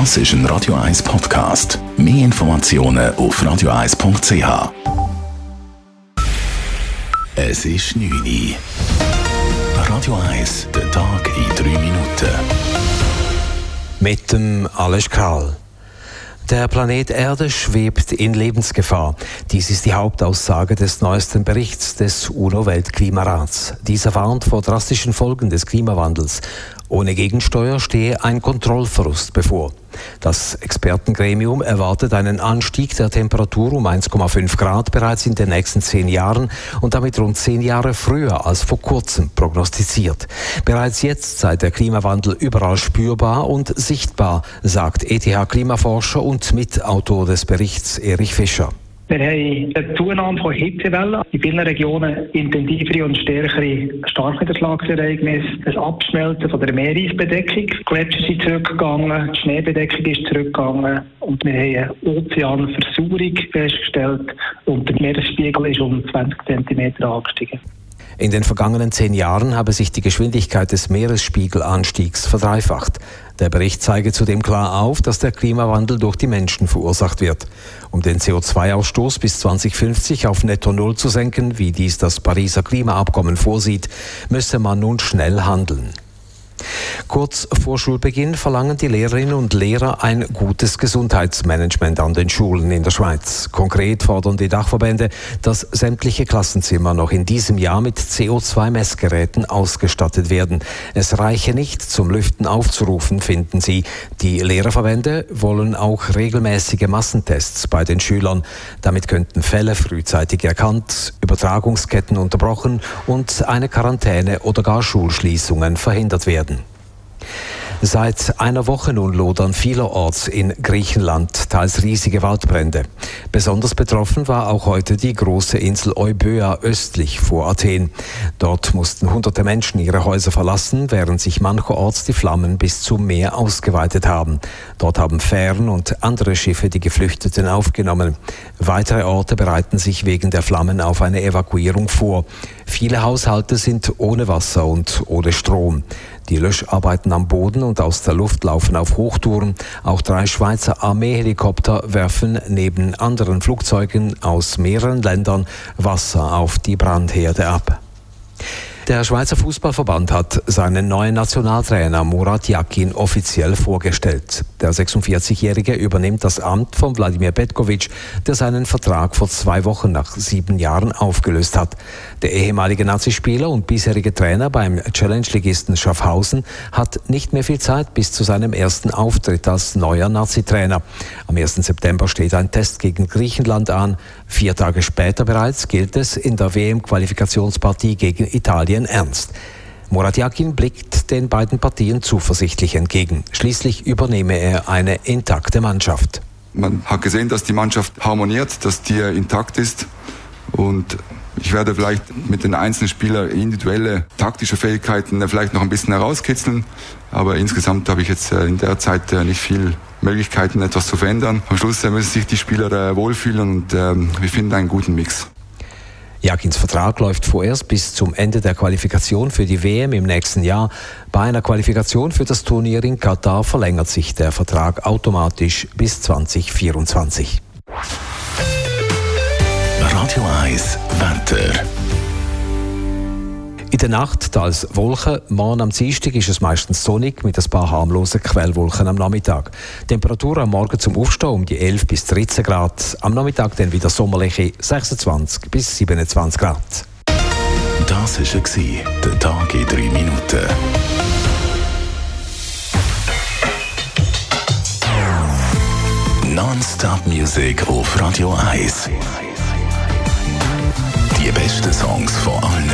Das ist ein Radio 1 Podcast. Mehr Informationen auf radio1.ch. Es ist 9 Uhr. Radio 1, der Tag in 3 Minuten. Mit dem Alles Karl. Der Planet Erde schwebt in Lebensgefahr. Dies ist die Hauptaussage des neuesten Berichts des UNO-Weltklimarats. Dieser warnt vor drastischen Folgen des Klimawandels. Ohne Gegensteuer stehe ein Kontrollverlust bevor. Das Expertengremium erwartet einen Anstieg der Temperatur um 1,5 Grad bereits in den nächsten zehn Jahren und damit rund zehn Jahre früher als vor kurzem prognostiziert. Bereits jetzt sei der Klimawandel überall spürbar und sichtbar, sagt ETH-Klimaforscher und Mitautor des Berichts Erich Fischer. Wir haben eine Zunahme von Hitzewellen, in vielen Regionen intensivere und stärkere Starkniederschlagsereignisse, ein Abschmelzen von der Meeresbedeckung, die Gletscher sind zurückgegangen, die Schneebedeckung ist zurückgegangen und wir haben eine Ozeanversorgung festgestellt und der Meeresspiegel ist um 20 cm angestiegen. In den vergangenen zehn Jahren habe sich die Geschwindigkeit des Meeresspiegelanstiegs verdreifacht. Der Bericht zeige zudem klar auf, dass der Klimawandel durch die Menschen verursacht wird. Um den CO2-Ausstoß bis 2050 auf Netto Null zu senken, wie dies das Pariser Klimaabkommen vorsieht, müsse man nun schnell handeln. Kurz vor Schulbeginn verlangen die Lehrerinnen und Lehrer ein gutes Gesundheitsmanagement an den Schulen in der Schweiz. Konkret fordern die Dachverbände, dass sämtliche Klassenzimmer noch in diesem Jahr mit CO2-Messgeräten ausgestattet werden. Es reiche nicht, zum Lüften aufzurufen, finden sie. Die Lehrerverbände wollen auch regelmäßige Massentests bei den Schülern. Damit könnten Fälle frühzeitig erkannt, Übertragungsketten unterbrochen und eine Quarantäne oder gar Schulschließungen verhindert werden. Seit einer Woche nun lodern vielerorts in Griechenland teils riesige Waldbrände. Besonders betroffen war auch heute die große Insel Euböa östlich vor Athen. Dort mussten hunderte Menschen ihre Häuser verlassen, während sich mancherorts die Flammen bis zum Meer ausgeweitet haben. Dort haben Fähren und andere Schiffe die Geflüchteten aufgenommen. Weitere Orte bereiten sich wegen der Flammen auf eine Evakuierung vor. Viele Haushalte sind ohne Wasser und ohne Strom. Die Löscharbeiten am Boden und aus der Luft laufen auf Hochtouren. Auch drei Schweizer Armeehelikopter werfen neben anderen Flugzeugen aus mehreren Ländern Wasser auf die Brandherde ab. Der Schweizer Fußballverband hat seinen neuen Nationaltrainer Murat Yakin offiziell vorgestellt. Der 46-Jährige übernimmt das Amt von Wladimir Petkovic, der seinen Vertrag vor zwei Wochen nach sieben Jahren aufgelöst hat. Der ehemalige Nazispieler und bisherige Trainer beim Challenge-Ligisten Schaffhausen hat nicht mehr viel Zeit bis zu seinem ersten Auftritt als neuer Nazi-Trainer. Am 1. September steht ein Test gegen Griechenland an. Vier Tage später bereits gilt es in der WM-Qualifikationspartie gegen Italien Italien ernst. Murat Yakin blickt den beiden Partien zuversichtlich entgegen. Schließlich übernehme er eine intakte Mannschaft. Man hat gesehen, dass die Mannschaft harmoniert, dass die intakt ist und ich werde vielleicht mit den einzelnen Spielern individuelle taktische Fähigkeiten vielleicht noch ein bisschen herauskitzeln, aber insgesamt habe ich jetzt äh, in der Zeit äh, nicht viel Möglichkeiten, etwas zu verändern. Am Schluss äh, müssen sich die Spieler wohlfühlen und ähm, wir finden einen guten Mix. Jakins Vertrag läuft vorerst bis zum Ende der Qualifikation für die WM im nächsten Jahr. Bei einer Qualifikation für das Turnier in Katar verlängert sich der Vertrag automatisch bis 2024. Radio 1 Wetter. In der Nacht teils Wolken, morgen am Dienstag ist es meistens sonnig mit ein paar harmlosen Quellwolken am Nachmittag. Temperatur am Morgen zum Aufstehen um die 11 bis 13 Grad, am Nachmittag dann wieder sommerliche 26 bis 27 Grad. Das war der Tag in 3 Minuten. Non-Stop Music auf Radio 1. Die besten Songs von allen